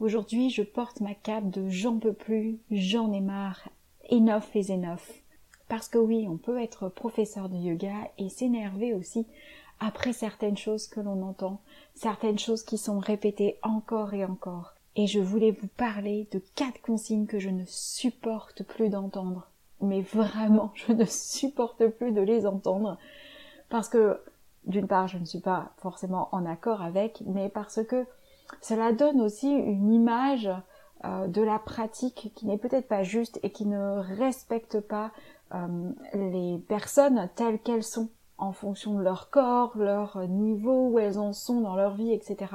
Aujourd'hui, je porte ma cape de j'en peux plus, j'en ai marre, enough is enough. Parce que oui, on peut être professeur de yoga et s'énerver aussi après certaines choses que l'on entend, certaines choses qui sont répétées encore et encore. Et je voulais vous parler de quatre consignes que je ne supporte plus d'entendre. Mais vraiment, je ne supporte plus de les entendre. Parce que, d'une part, je ne suis pas forcément en accord avec, mais parce que cela donne aussi une image euh, de la pratique qui n'est peut-être pas juste et qui ne respecte pas euh, les personnes telles qu'elles sont en fonction de leur corps, leur niveau, où elles en sont dans leur vie, etc.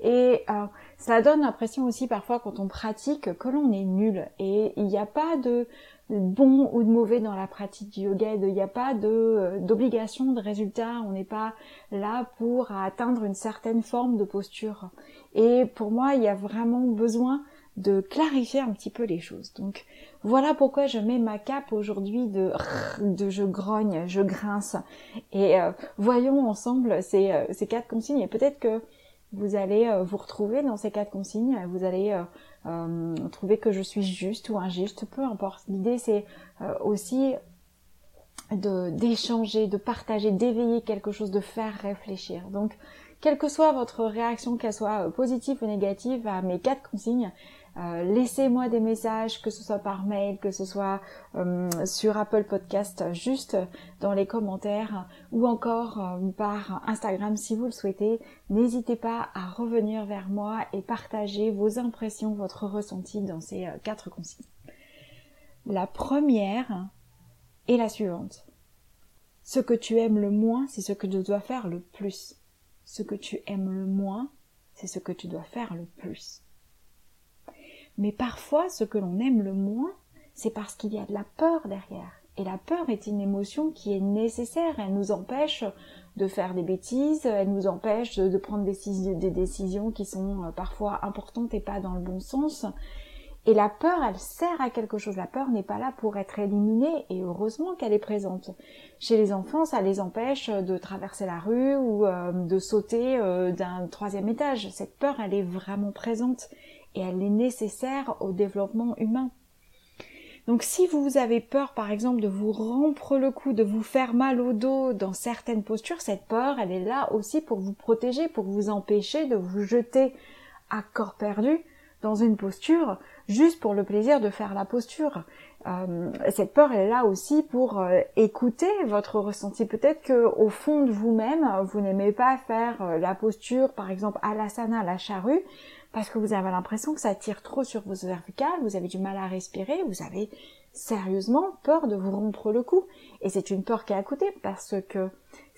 Et euh, ça donne l'impression aussi parfois quand on pratique que l'on est nul. Et il n'y a pas de bon ou de mauvais dans la pratique du yoga. Il n'y a pas de d'obligation de résultat. On n'est pas là pour atteindre une certaine forme de posture. Et pour moi, il y a vraiment besoin de clarifier un petit peu les choses. Donc voilà pourquoi je mets ma cape aujourd'hui de, de je grogne, je grince. Et euh, voyons ensemble ces, euh, ces quatre consignes. Et peut-être que vous allez euh, vous retrouver dans ces quatre consignes. Vous allez trouver que je suis juste ou injuste, peu importe. L'idée c'est aussi de d'échanger, de partager, d'éveiller quelque chose, de faire réfléchir. Donc quelle que soit votre réaction, qu'elle soit euh, positive ou négative à mes quatre consignes, euh, laissez-moi des messages, que ce soit par mail, que ce soit euh, sur Apple Podcast, juste dans les commentaires, ou encore par Instagram si vous le souhaitez. N'hésitez pas à revenir vers moi et partager vos impressions, votre ressenti dans ces quatre consignes. La première est la suivante. Ce que tu aimes le moins, c'est ce que tu dois faire le plus ce que tu aimes le moins, c'est ce que tu dois faire le plus. Mais parfois, ce que l'on aime le moins, c'est parce qu'il y a de la peur derrière. Et la peur est une émotion qui est nécessaire. Elle nous empêche de faire des bêtises, elle nous empêche de, prendre des, décisions qui sont euh, parfois importantes et pas dans le bon sens. Et la peur, elle sert à quelque chose. La peur n'est pas là pour être éliminée et heureusement qu'elle est présente. Chez les enfants, ça les empêche de traverser la rue ou euh, de sauter euh, d'un troisième étage. Cette peur, elle est vraiment présente et elle est nécessaire au développement humain. Donc si vous avez peur par exemple de vous rompre le cou, de vous faire mal au dos dans certaines postures, cette peur, elle est là aussi pour vous protéger, pour vous empêcher de vous jeter à corps perdu dans une posture juste pour le plaisir de faire la posture. Euh, cette peur elle est là aussi pour euh, écouter votre ressenti. Peut-être que au fond de vous-même, vous n'aimez pas faire euh, la posture, par exemple à l'asana, la charrue, parce que vous avez l'impression que ça tire trop sur vos cervicales, vous avez du mal à respirer, vous avez sérieusement peur de vous rompre le cou. Et c'est une peur qui à côté parce que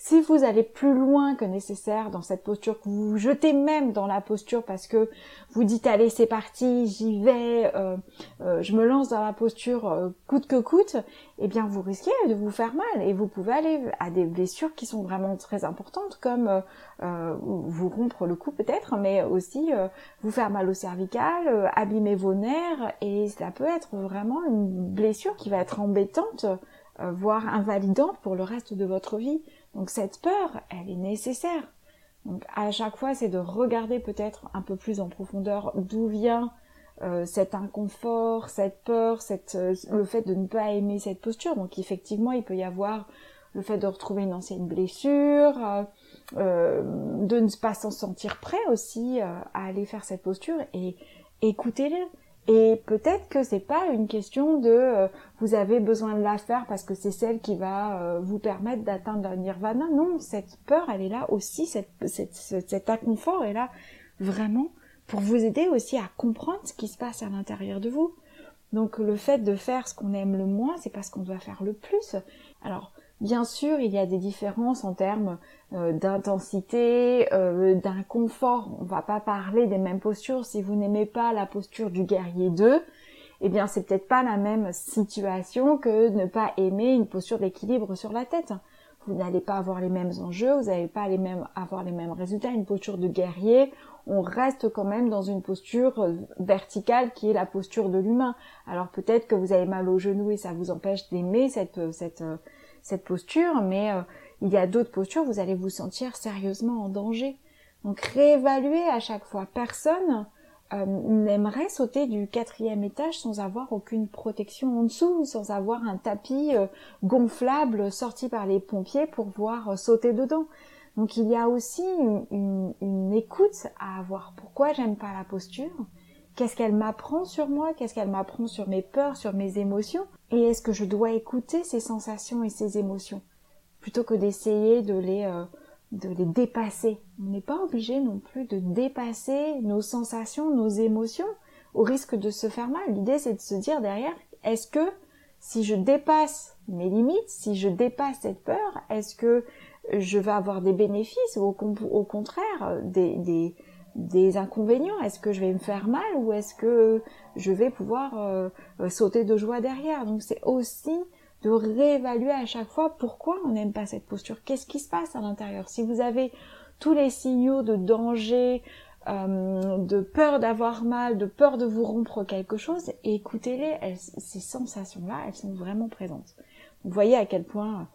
si vous allez plus loin que nécessaire dans cette posture, que vous vous jetez même dans la posture parce que vous dites allez c'est parti, j'y vais, euh, euh, je me lance dans la posture euh, coûte que coûte, eh bien vous risquez de vous faire mal et vous pouvez aller à des blessures qui sont vraiment très importantes comme vous rompre le cou peut-être, mais aussi vous faire mal au cervical, abîmer vos nerfs et ça peut être vraiment une blessure qui va être embêtante, voire invalidante pour le reste de votre vie. Donc cette peur, elle est nécessaire. Donc à chaque fois, c'est de regarder peut-être un peu plus en profondeur d'où vient euh, cet inconfort, cette peur, cette, euh, le fait de ne pas aimer cette posture. Donc effectivement, il peut y avoir le fait de retrouver une ancienne blessure, euh, de ne pas s'en sentir prêt aussi à aller faire cette posture et écoutez-le. Et peut-être que c'est pas une question de euh, vous avez besoin de la faire parce que c'est celle qui va euh, vous permettre d'atteindre le nirvana. Non, cette peur, elle est là aussi, cet inconfort est là vraiment pour vous aider aussi à comprendre ce qui se passe à l'intérieur de vous. Donc le fait de faire ce qu'on aime le moins, c'est pas ce qu'on doit faire le plus. Alors Bien sûr, il y a des différences en termes euh, d'intensité, euh, d'un confort. On va pas parler des mêmes postures. Si vous n'aimez pas la posture du guerrier 2, eh bien c'est peut-être pas la même situation que ne pas aimer une posture d'équilibre sur la tête. Vous n'allez pas avoir les mêmes enjeux, vous n'allez pas avoir les mêmes résultats. Une posture de guerrier, on reste quand même dans une posture euh, verticale qui est la posture de l'humain. Alors peut-être que vous avez mal au genou et ça vous empêche d'aimer cette, euh, cette, cette posture, mais il y a d'autres postures, vous allez vous sentir sérieusement en danger. Donc réévaluer à chaque fois. Personne n'aimerait sauter du quatrième étage sans avoir aucune protection en dessous, sans avoir un tapis gonflable sorti par les pompiers pour voir sauter dedans. Donc il y a aussi une, écoute à avoir. Pourquoi j'aime pas la posture? Qu'est-ce qu'elle m'apprend sur moi? Qu'est-ce qu'elle m'apprend sur mes peurs, sur mes émotions? Et est-ce que je dois écouter ces sensations et ces émotions plutôt que d'essayer de les euh, de les dépasser? On n'est pas obligé non plus de dépasser nos sensations, nos émotions, au risque de se faire mal. L'idée c'est de se dire derrière, est-ce que si je dépasse mes limites, si je dépasse cette peur, est-ce que je vais avoir des bénéfices ou au, contraire euh, des, des, inconvénients Est-ce que je vais me faire mal ou est-ce que je vais pouvoir euh, euh, sauter de joie derrière? Donc c'est aussi de réévaluer à chaque fois pourquoi on n'aime pas cette posture, qu'est-ce qui se passe à l'intérieur? Si vous avez tous les signaux de danger, de peur d'avoir mal, de peur de vous rompre quelque chose, écoutez-les, ces sensations-là, elles sont vraiment présentes. Vous voyez à quel point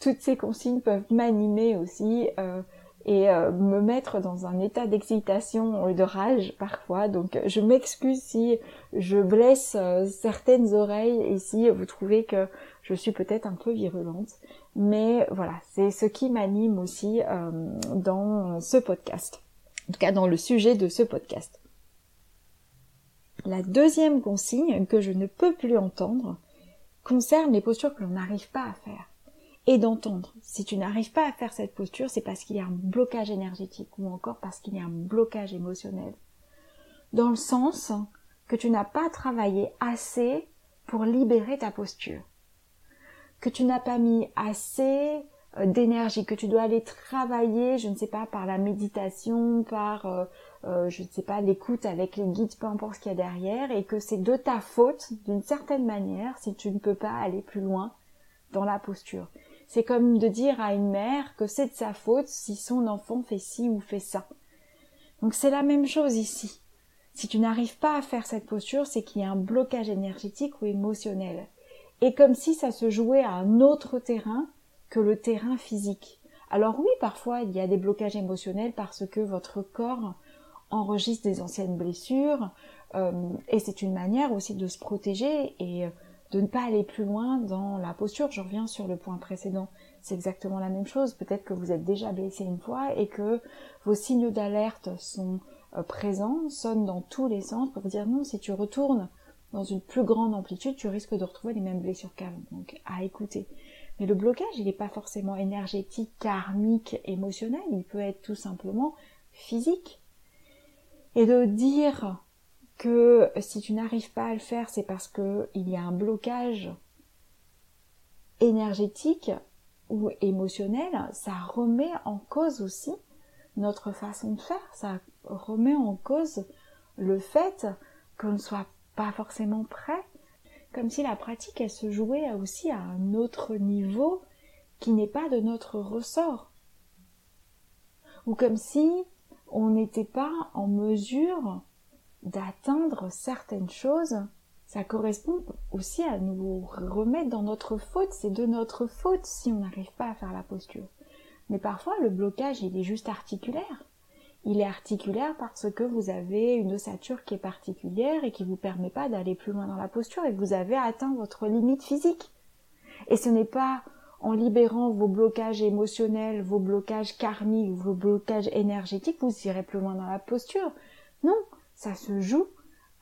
toutes ces consignes peuvent m'animer aussi euh, et euh, me mettre dans un état d'excitation et de rage parfois. Donc je m'excuse si je blesse euh, certaines oreilles et si vous trouvez que je suis peut-être un peu virulente. Mais voilà, c'est ce qui m'anime aussi dans ce podcast. En tout cas dans le sujet de ce podcast. La deuxième consigne que je ne peux plus entendre concerne les postures que l'on n'arrive pas à faire et d'entendre. Si tu n'arrives pas à faire cette posture, c'est parce qu'il y a un blocage énergétique ou encore parce qu'il y a un blocage émotionnel. Dans le sens que tu n'as pas travaillé assez pour libérer ta posture. Que tu n'as pas mis assez euh, d'énergie, que tu dois aller travailler, je ne sais pas, par la méditation, par, euh, euh, je ne sais pas, l'écoute avec les guides, peu importe ce qu'il y a derrière, et que c'est de ta faute, d'une certaine manière, si tu ne peux pas aller plus loin dans la posture. C'est comme de dire à une mère que c'est de sa faute si son enfant fait ci ou fait ça. Donc c'est la même chose ici. Si tu n'arrives pas à faire cette posture, c'est qu'il y a un blocage énergétique ou émotionnel. Et comme si ça se jouait à un autre terrain que le terrain physique. Alors oui, parfois il y a des blocages émotionnels parce que votre corps enregistre des anciennes blessures, euh, et c'est une manière aussi de se protéger et euh, de ne pas aller plus loin dans la posture. Je reviens sur le point précédent. C'est exactement la même chose. Peut-être que vous êtes déjà blessé une fois et que vos signaux d'alerte sont euh, présents, sonnent dans tous les sens pour vous dire non, si tu retournes dans une plus grande amplitude, tu risques de retrouver les mêmes blessures qu'avant. Donc à écouter. Mais le blocage, il n'est pas forcément énergétique, karmique, émotionnel, il peut être tout simplement physique. Et de dire que si tu n'arrives pas à le faire, c'est parce que il y a un blocage énergétique ou émotionnel, ça remet en cause aussi notre façon de faire, ça remet en cause le fait qu'on ne soit pas forcément prêt, comme si la pratique elle se jouait aussi à un autre niveau qui n'est pas de notre ressort. Ou comme si on n'était pas en mesure d'atteindre certaines choses, ça correspond aussi à nous remettre dans notre faute. C'est de notre faute si on n'arrive pas à faire la posture. Mais parfois, le blocage, il est juste articulaire. Il est articulaire parce que vous avez une ossature qui est particulière et qui vous permet pas d'aller plus loin dans la posture et que vous avez atteint votre limite physique. Et ce n'est pas en libérant vos blocages émotionnels, vos blocages karmiques, vos blocages énergétiques, vous irez plus loin dans la posture. Non, ça se joue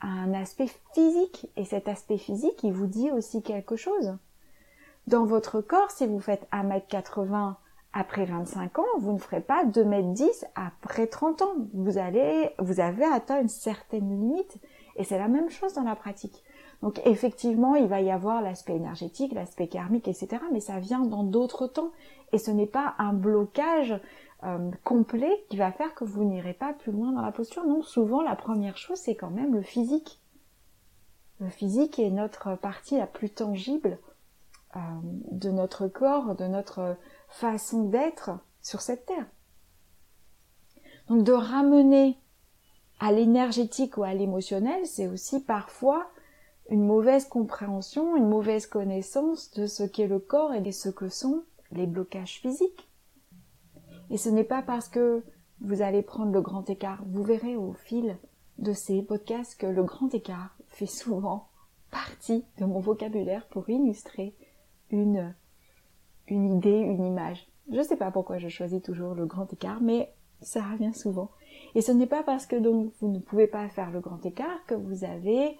à un aspect physique. Et cet aspect physique, il vous dit aussi quelque chose. Dans votre corps, si vous faites 1m80 après 25 ans, vous ne ferez pas 2m10 après 30 ans. Vous vous avez atteint une certaine limite. Et c'est la même chose dans la pratique. Donc effectivement, il va y avoir l'aspect énergétique, l'aspect karmique, etc. Mais ça vient dans d'autres temps. Et ce n'est pas un blocage euh, complet qui va faire que vous n'irez pas plus loin dans la posture. Non, souvent la première chose, c'est quand même le physique. Le physique est notre partie la plus tangible euh, de notre corps, de notre façon d'être sur cette terre. Donc de ramener à l'énergétique ou à l'émotionnel, c'est aussi parfois une mauvaise compréhension, une mauvaise connaissance de ce qu'est le corps et de ce que sont les blocages physiques. Et ce n'est pas parce que vous allez prendre le grand écart. Vous verrez au fil de ces podcasts que le grand écart fait souvent partie de mon vocabulaire pour illustrer une, une idée, une image. Je ne sais pas pourquoi je choisis toujours le grand écart, mais ça revient souvent. Et ce n'est pas parce que donc vous ne pouvez pas faire le grand écart que vous avez,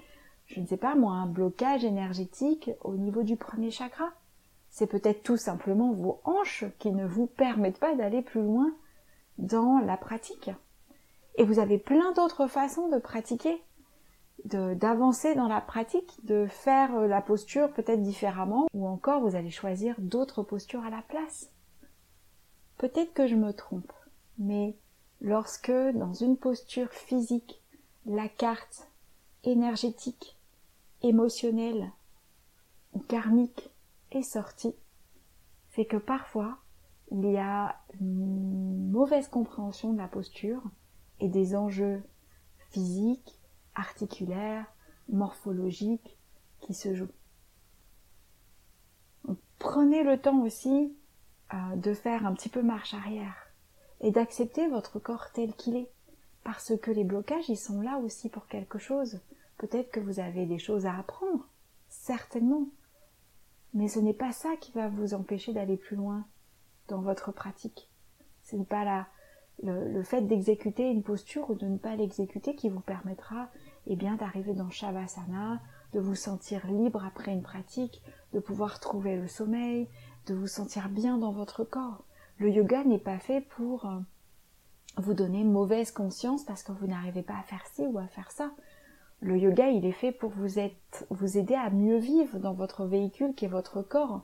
je ne sais pas moi, un blocage énergétique au niveau du premier chakra. C'est peut-être tout simplement vos hanches qui ne vous permettent pas d'aller plus loin dans la pratique. Et vous avez plein d'autres façons de pratiquer, d'avancer dans la pratique, de faire euh, la posture peut-être différemment, ou encore vous allez choisir d'autres postures à la place. Peut-être que je me trompe, mais lorsque dans une posture physique, la carte énergétique, émotionnelle ou karmique est sortie, c'est que parfois il y a une mauvaise compréhension de la posture et des enjeux physiques, articulaires, morphologiques qui se jouent. prenez le temps aussi euh, de faire un petit peu marche arrière et d'accepter votre corps tel qu'il est. Parce que les blocages, ils sont là aussi pour quelque chose. Peut-être que vous avez des choses à apprendre, certainement. Mais ce n'est pas ça qui va vous empêcher d'aller plus loin dans votre pratique. Ce n'est pas le fait d'exécuter une posture ou de ne pas l'exécuter qui vous permettra eh bien, d'arriver dans Shavasana, de vous sentir libre après une pratique, de pouvoir trouver le sommeil, de vous sentir bien dans votre corps. Le yoga n'est pas fait pour euh, vous donner mauvaise conscience parce que vous n'arrivez pas à faire ci ou à faire ça. Le yoga, il est fait pour vous, aider à mieux vivre dans votre véhicule qui est votre corps,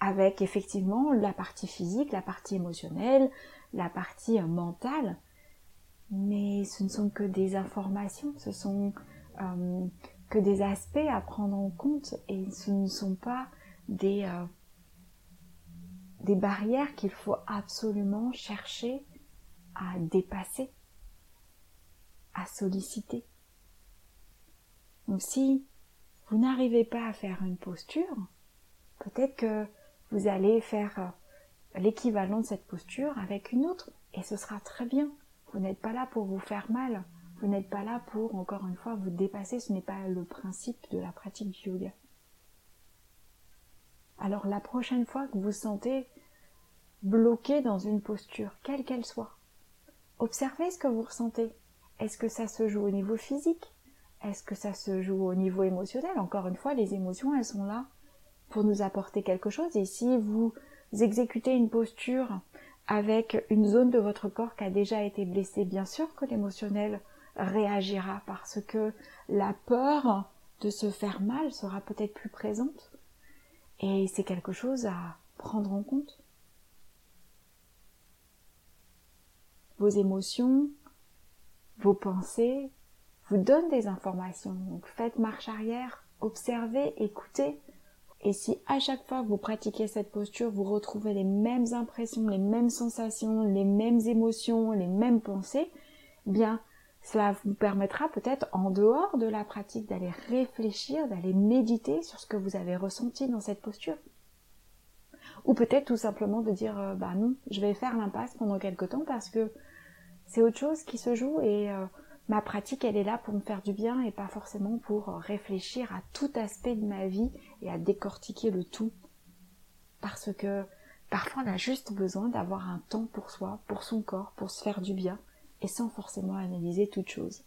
avec effectivement la partie physique, la partie émotionnelle, la partie euh, mentale. Mais ce ne sont que des informations, ce sont euh, que des aspects à prendre en compte et ce ne sont pas des, des barrières qu'il faut absolument chercher à dépasser, à solliciter. Donc si vous n'arrivez pas à faire une posture, peut-être que vous allez faire l'équivalent de cette posture avec une autre et ce sera très bien. Vous n'êtes pas là pour vous faire mal. Vous n'êtes pas là pour, encore une fois, vous dépasser. Ce n'est pas le principe de la pratique du yoga. Alors la prochaine fois que vous sentez bloqué dans une posture, quelle qu'elle soit. Observez ce que vous ressentez. Est-ce que ça se joue au niveau physique? Est-ce que ça se joue au niveau émotionnel? Encore une fois, les émotions, elles sont là pour nous apporter quelque chose. Et si vous exécutez une posture avec une zone de votre corps qui a déjà été blessée, bien sûr que l'émotionnel réagira parce que la peur de se faire mal sera peut-être plus présente. Et c'est quelque chose à prendre en compte. vos émotions, vos pensées vous donnent des informations. Donc faites marche arrière, observez, écoutez. Et si à chaque fois que vous pratiquez cette posture, vous retrouvez les mêmes impressions, les mêmes sensations, les mêmes émotions, les mêmes pensées, bien cela vous permettra peut-être en dehors de la pratique d'aller réfléchir, d'aller méditer sur ce que vous avez ressenti dans cette posture. Ou peut-être tout simplement de dire euh, bah non, je vais faire l'impasse pendant quelque temps parce que c'est autre chose qui se joue et euh, ma pratique elle est là pour me faire du bien et pas forcément pour réfléchir à tout aspect de ma vie et à décortiquer le tout. Parce que parfois on a juste besoin d'avoir un temps pour soi, pour son corps, pour se faire du bien et sans forcément analyser toute chose.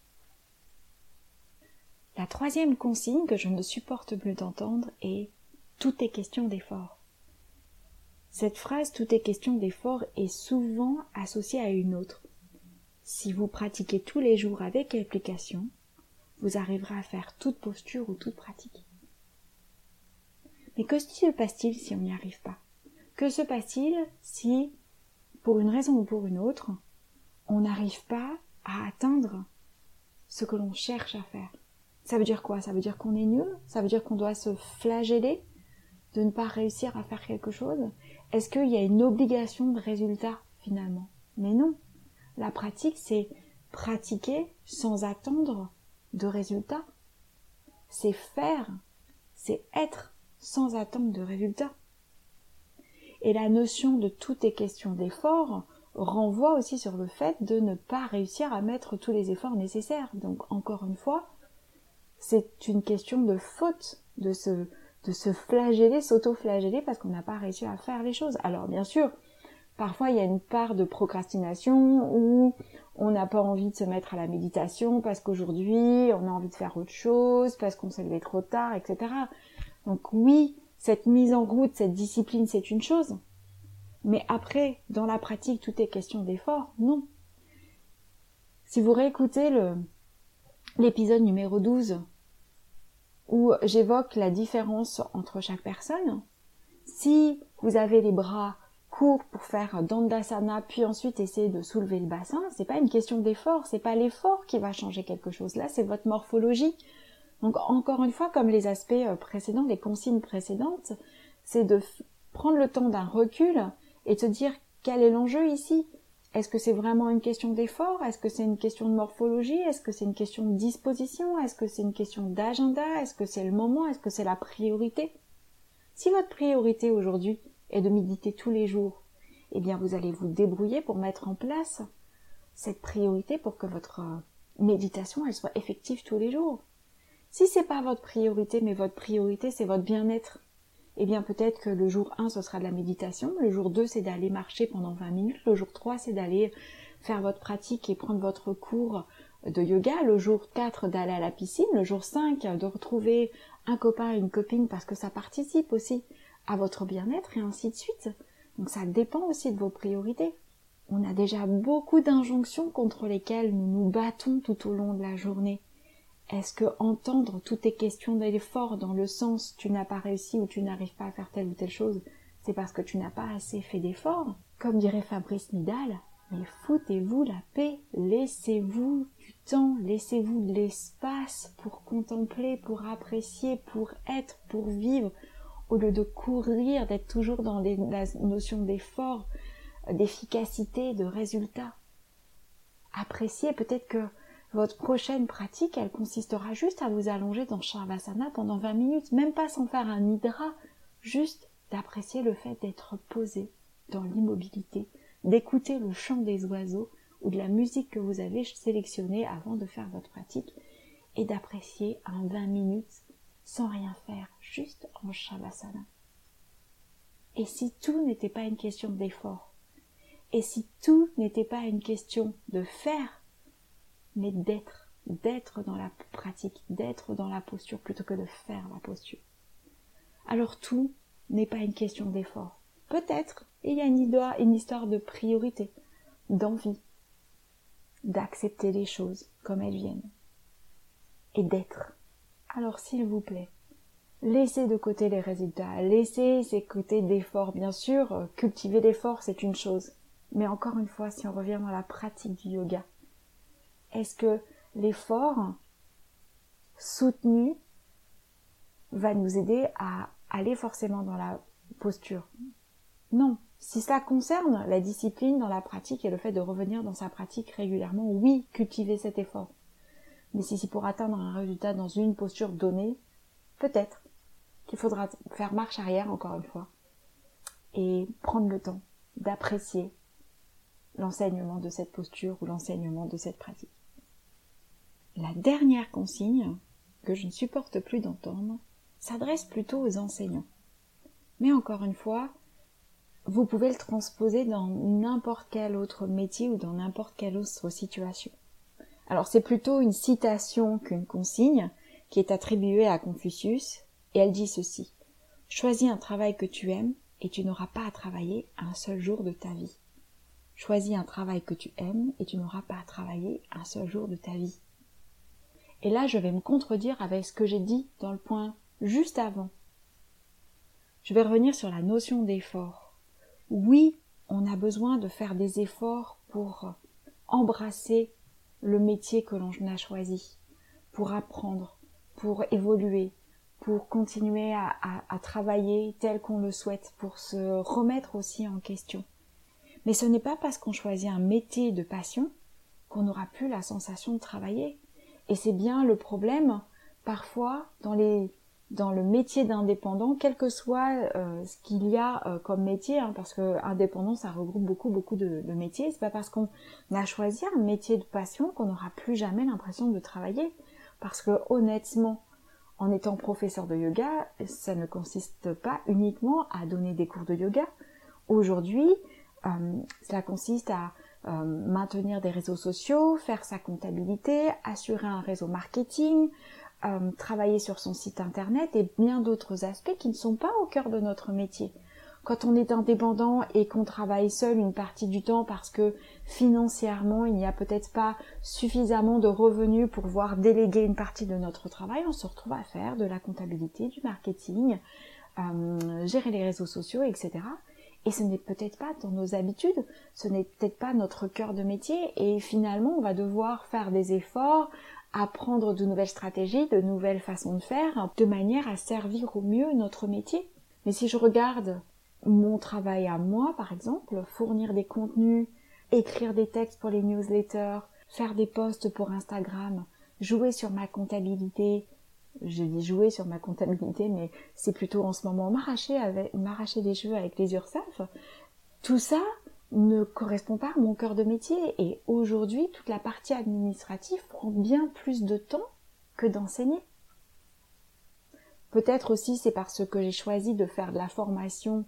La troisième consigne que je ne supporte plus d'entendre est tout est question d'effort. Cette phrase tout est question d'effort est souvent associée à une autre. Si vous pratiquez tous les jours avec application, vous arriverez à faire toute posture ou toute pratique. Mais que se passe-t-il si on n'y arrive pas? Que se passe-t-il si, pour une raison ou pour une autre, on n'arrive pas à atteindre ce que l'on cherche à faire? Ça veut dire quoi? Ça veut dire qu'on est nul? Ça veut dire qu'on doit se flageller de ne pas réussir à faire quelque chose? Est-ce qu'il y a une obligation de résultat finalement? Mais non. La pratique, c'est pratiquer sans attendre de résultat. C'est faire, c'est être sans attendre de résultat. Et la notion de tout est question d'effort renvoie aussi sur le fait de ne pas réussir à mettre tous les efforts nécessaires. Donc encore une fois, c'est une question de faute, de se, de se flageller, s'auto-flageller parce qu'on n'a pas réussi à faire les choses. Alors bien sûr, parfois il y a une part de procrastination où on n'a pas envie de se mettre à la méditation parce qu'aujourd'hui on a envie de faire autre chose, parce qu'on s'est levé trop tard, etc. Donc oui, cette mise en route, cette discipline, c'est une chose. Mais après, dans la pratique, tout est question d'effort. Non. Si vous réécoutez l'épisode numéro 12, où j'évoque la différence entre chaque personne, si vous avez les bras pour faire dandasana, puis ensuite essayer de soulever le bassin, c'est pas une question d'effort, c'est pas l'effort qui va changer quelque chose. Là, c'est votre morphologie, donc encore une fois, comme les aspects euh, précédents, les consignes précédentes, c'est de prendre le temps d'un recul et de se dire quel est l'enjeu ici? Est-ce que c'est vraiment une question d'effort? Est-ce que c'est une question de morphologie? Est-ce que c'est une question de disposition? Est-ce que c'est une question d'agenda? Est-ce que c'est le moment? Est-ce que c'est la priorité? Si votre priorité aujourd'hui est de méditer tous les jours, eh bien vous allez vous débrouiller pour mettre en place cette priorité pour que votre euh, méditation elle soit effective tous les jours. Si c'est pas votre priorité, mais votre priorité c'est votre bien-être, eh bien peut-être que le jour 1 ce sera de la méditation, le jour 2 c'est d'aller marcher pendant 20 minutes, le jour 3 c'est d'aller faire votre pratique et prendre votre cours de yoga, le jour 4 d'aller à la piscine, le jour 5 de retrouver un copain, une copine parce que ça participe aussi à votre bien-être et ainsi de suite. Donc ça dépend aussi de vos priorités. On a déjà beaucoup d'injonctions contre lesquelles nous nous battons tout au long de la journée. Est-ce que entendre toutes tes questions d'effort dans le sens tu n'as pas réussi ou tu n'arrives pas à faire telle ou telle chose, c'est parce que tu n'as pas assez fait d'efforts Comme dirait Fabrice Midal, mais foutez-vous la paix, laissez-vous du temps, laissez-vous de l'espace pour contempler, pour apprécier, pour être, pour vivre, au lieu de courir, d'être toujours dans la notion d'effort, d'efficacité, de résultat. Appréciez peut-être que votre prochaine pratique, elle consistera juste à vous allonger dans Shavasana pendant 20 minutes, même pas sans faire un hydra, juste d'apprécier le fait d'être posé dans l'immobilité, d'écouter le chant des oiseaux ou de la musique que vous avez sélectionnée avant de faire votre pratique et d'apprécier un 20 minutes sans rien faire, juste en Shavasana. Et si tout n'était pas une question d'effort, et si tout n'était pas une question de faire, mais d'être, d'être dans la pratique, d'être dans la posture plutôt que de faire la posture. Alors tout n'est pas une question d'effort. Peut-être il y a une histoire, une histoire de priorité, d'envie, d'accepter les choses comme elles viennent et d'être. Alors s'il vous plaît, laissez de côté les résultats, laissez ces côtés d'effort. Bien sûr, cultiver l'effort, c'est une chose. Mais encore une fois, si on revient dans la pratique du yoga, est-ce que l'effort soutenu va nous aider à aller forcément dans la posture? Non. Si ça concerne la discipline dans la pratique et le fait de revenir dans sa pratique régulièrement, oui, cultiver cet effort. Mais si c'est pour atteindre un résultat dans une posture donnée, peut-être qu'il faudra faire marche arrière encore une fois et prendre le temps d'apprécier l'enseignement de cette posture ou l'enseignement de cette pratique. La dernière consigne, que je ne supporte plus d'entendre, s'adresse plutôt aux enseignants. Mais encore une fois, vous pouvez le transposer dans n'importe quel autre métier ou dans n'importe quelle autre situation. Alors c'est plutôt une citation qu'une consigne qui est attribuée à Confucius et elle dit ceci. Choisis un travail que tu aimes et tu n'auras pas à travailler un seul jour de ta vie. Choisis un travail que tu aimes et tu n'auras pas à travailler un seul jour de ta vie. Et là, je vais me contredire avec ce que j'ai dit dans le point juste avant. Je vais revenir sur la notion d'effort. Oui, on a besoin de faire des efforts pour embrasser le métier que l'on a choisi, pour apprendre, pour évoluer, pour continuer à, travailler tel qu'on le souhaite, pour se remettre aussi en question. Mais ce n'est pas parce qu'on choisit un métier de passion qu'on n'aura plus la sensation de travailler. Et c'est bien le problème, parfois, dans les dans le métier d'indépendant, quel que soit euh, ce qu'il y a euh, comme métier, hein, parce que indépendant ça regroupe beaucoup beaucoup de, de métiers. C'est pas parce qu'on a choisi un métier de passion qu'on n'aura plus jamais l'impression de travailler. Parce que honnêtement, en étant professeur de yoga, ça ne consiste pas uniquement à donner des cours de yoga. Aujourd'hui, euh, consiste à euh, maintenir des réseaux sociaux, faire sa comptabilité, assurer un réseau marketing, euh, travailler sur son site internet et bien d'autres aspects qui ne sont pas au cœur de notre métier. Quand on est indépendant et qu'on travaille seul une partie du temps parce que financièrement il n'y a peut-être pas suffisamment de revenus pour pouvoir déléguer une partie de notre travail, on se retrouve à faire de la comptabilité, du marketing, euh, gérer les réseaux sociaux, etc. Et ce n'est peut-être pas dans nos habitudes, ce n'est peut-être pas notre cœur de métier, et finalement on va devoir faire des efforts, apprendre de nouvelles stratégies, de nouvelles façons de faire, de manière à servir au mieux notre métier. Mais si je regarde mon travail à moi, par exemple, fournir des contenus, écrire des textes pour les newsletters, faire des posts pour Instagram, jouer sur ma comptabilité, je dis jouer sur ma comptabilité, mais c'est plutôt en ce moment m'arracher avec, m'arracher les cheveux avec les URSAF. Tout ça, ne correspond pas à mon cœur de métier et aujourd'hui toute la partie administrative prend bien plus de temps que d'enseigner. Peut-être aussi c'est parce que j'ai choisi de faire de la formation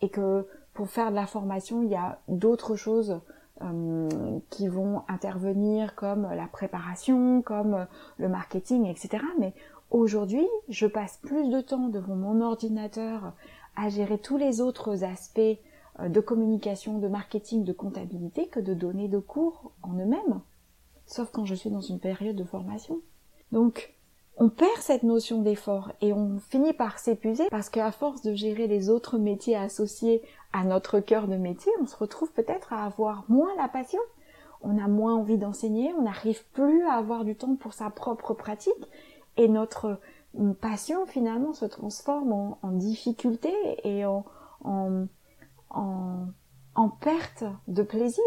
et que pour faire de la formation il y a d'autres choses euh, qui vont intervenir comme la préparation, comme le marketing, etc. Mais aujourd'hui je passe plus de temps devant mon ordinateur à gérer tous les autres aspects de communication, de marketing, de comptabilité que de donner de cours en eux-mêmes. Sauf quand je suis dans une période de formation. Donc, on perd cette notion d'effort et on finit par s'épuiser parce qu'à force de gérer les autres métiers associés à notre cœur de métier, on se retrouve peut-être à avoir moins la passion. On a moins envie d'enseigner, on n'arrive plus à avoir du temps pour sa propre pratique et notre passion finalement se transforme en, difficulté et en, en en, perte de plaisir.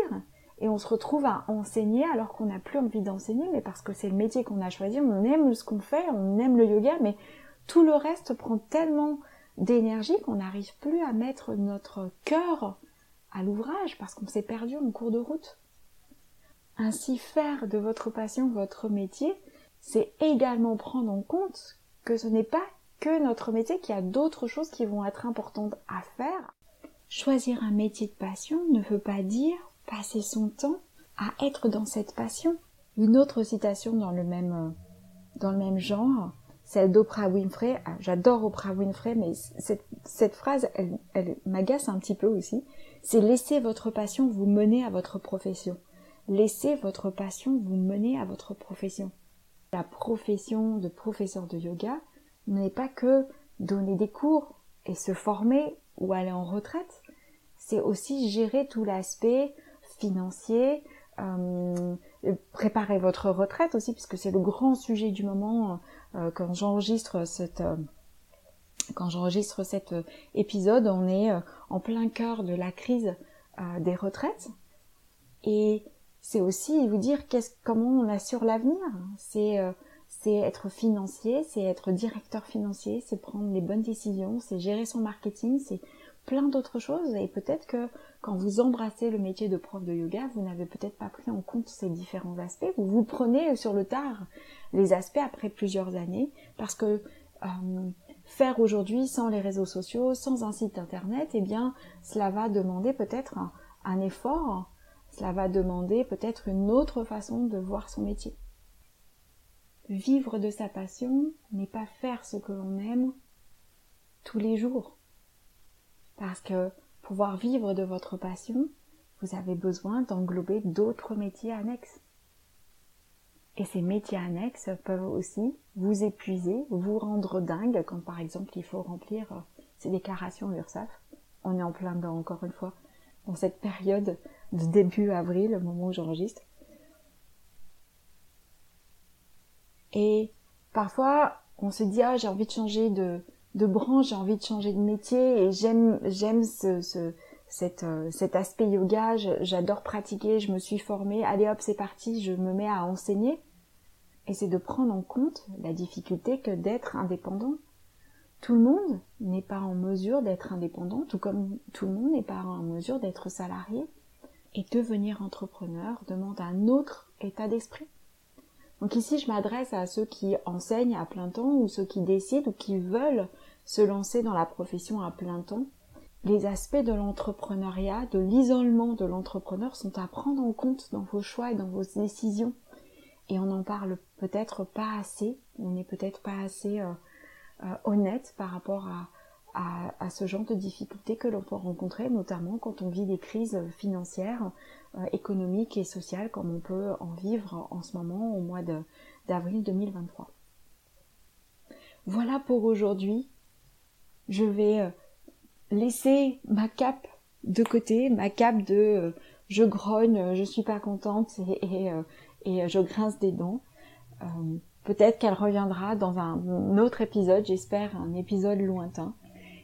Et on se retrouve à enseigner alors qu'on n'a plus envie d'enseigner, mais parce que c'est le métier qu'on a choisi, on aime ce qu'on fait, on aime le yoga, mais tout le reste prend tellement d'énergie qu'on n'arrive plus à mettre notre cœur à l'ouvrage parce qu'on s'est perdu en cours de route. Ainsi, faire de votre passion votre métier, c'est également prendre en compte que ce n'est pas que notre métier, qu'il y a d'autres choses qui vont être importantes à faire Choisir un métier de passion ne veut pas dire passer son temps à être dans cette passion. Une autre citation dans le même, euh, dans le même genre, celle d'Oprah Winfrey. Ah, j'adore Oprah Winfrey, mais cette, cette phrase, elle, elle m'agace un petit peu aussi. C'est laisser votre passion vous mener à votre profession. Laissez votre passion vous mener à votre profession. La profession de professeur de yoga n'est pas que donner des cours et se former ou aller en retraite c'est aussi gérer tout l'aspect financier, euh, préparer votre retraite aussi, puisque c'est le grand sujet du moment euh, quand j'enregistre cette euh, quand j'enregistre cet épisode, on est en plein cœur de la crise des retraites. Et c'est aussi vous dire comment on assure l'avenir. C'est c'est être financier, c'est être directeur financier, c'est prendre les bonnes décisions, c'est gérer son marketing, c'est plein d'autres choses et peut-être que quand vous embrassez le métier de prof de yoga, vous n'avez peut-être pas pris en compte ces différents aspects. Vous vous prenez sur le tard les aspects après plusieurs années parce que euh, faire aujourd'hui sans les réseaux sociaux, sans un site internet, eh bien cela va demander peut-être un, un effort, cela va demander peut-être une autre façon de voir son métier. Vivre de sa passion n'est pas faire ce que l'on aime tous les jours. Parce que pouvoir vivre de votre passion, vous avez besoin d'englober d'autres métiers annexes. Et ces métiers annexes peuvent aussi vous épuiser, vous rendre dingue quand par exemple il faut remplir ces déclarations URSAF. On est en plein dedans encore une fois dans cette période de début avril, au moment où j'enregistre. Et parfois, on se dit ah j'ai envie de changer de, de branche, j'ai envie de changer de métier et j'aime j'aime ce, ce euh, cet aspect yoga, j'adore pratiquer, je me suis formée, allez hop c'est parti, je me mets à enseigner. Et c'est de prendre en compte la difficulté que d'être indépendant. Tout le monde n'est pas en mesure d'être indépendant, tout comme tout le monde n'est pas en mesure d'être salarié. Et devenir entrepreneur demande un autre état d'esprit. Donc ici, je m'adresse à ceux qui enseignent à plein temps ou ceux qui décident ou qui veulent se lancer dans la profession à plein temps. Les aspects de l'entrepreneuriat, de l'isolement de l'entrepreneur sont à prendre en compte dans vos choix et dans vos décisions. Et on n'en parle peut-être pas assez, on n'est peut-être pas assez euh, euh, honnête par rapport à, à, ce genre de difficultés que l'on peut rencontrer, notamment quand on vit des crises financières, euh, économiques et sociales, comme on peut en vivre en ce moment au mois d'avril 2023. Voilà pour aujourd'hui. Je vais euh, laisser ma cape de côté, ma cape de euh, je grogne, je suis pas contente et, et, je grince des dents. Peut-être qu'elle reviendra dans un autre épisode, j'espère un épisode lointain.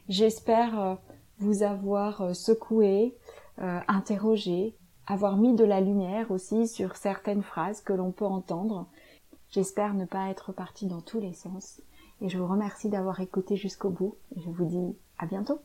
J'espère euh, vous avoir euh, secoué, euh, interrogé, avoir mis de la lumière aussi sur certaines phrases que l'on peut entendre. J'espère ne pas être partie dans tous les sens. Et je vous remercie d'avoir écouté jusqu'au bout. Et je vous dis à bientôt.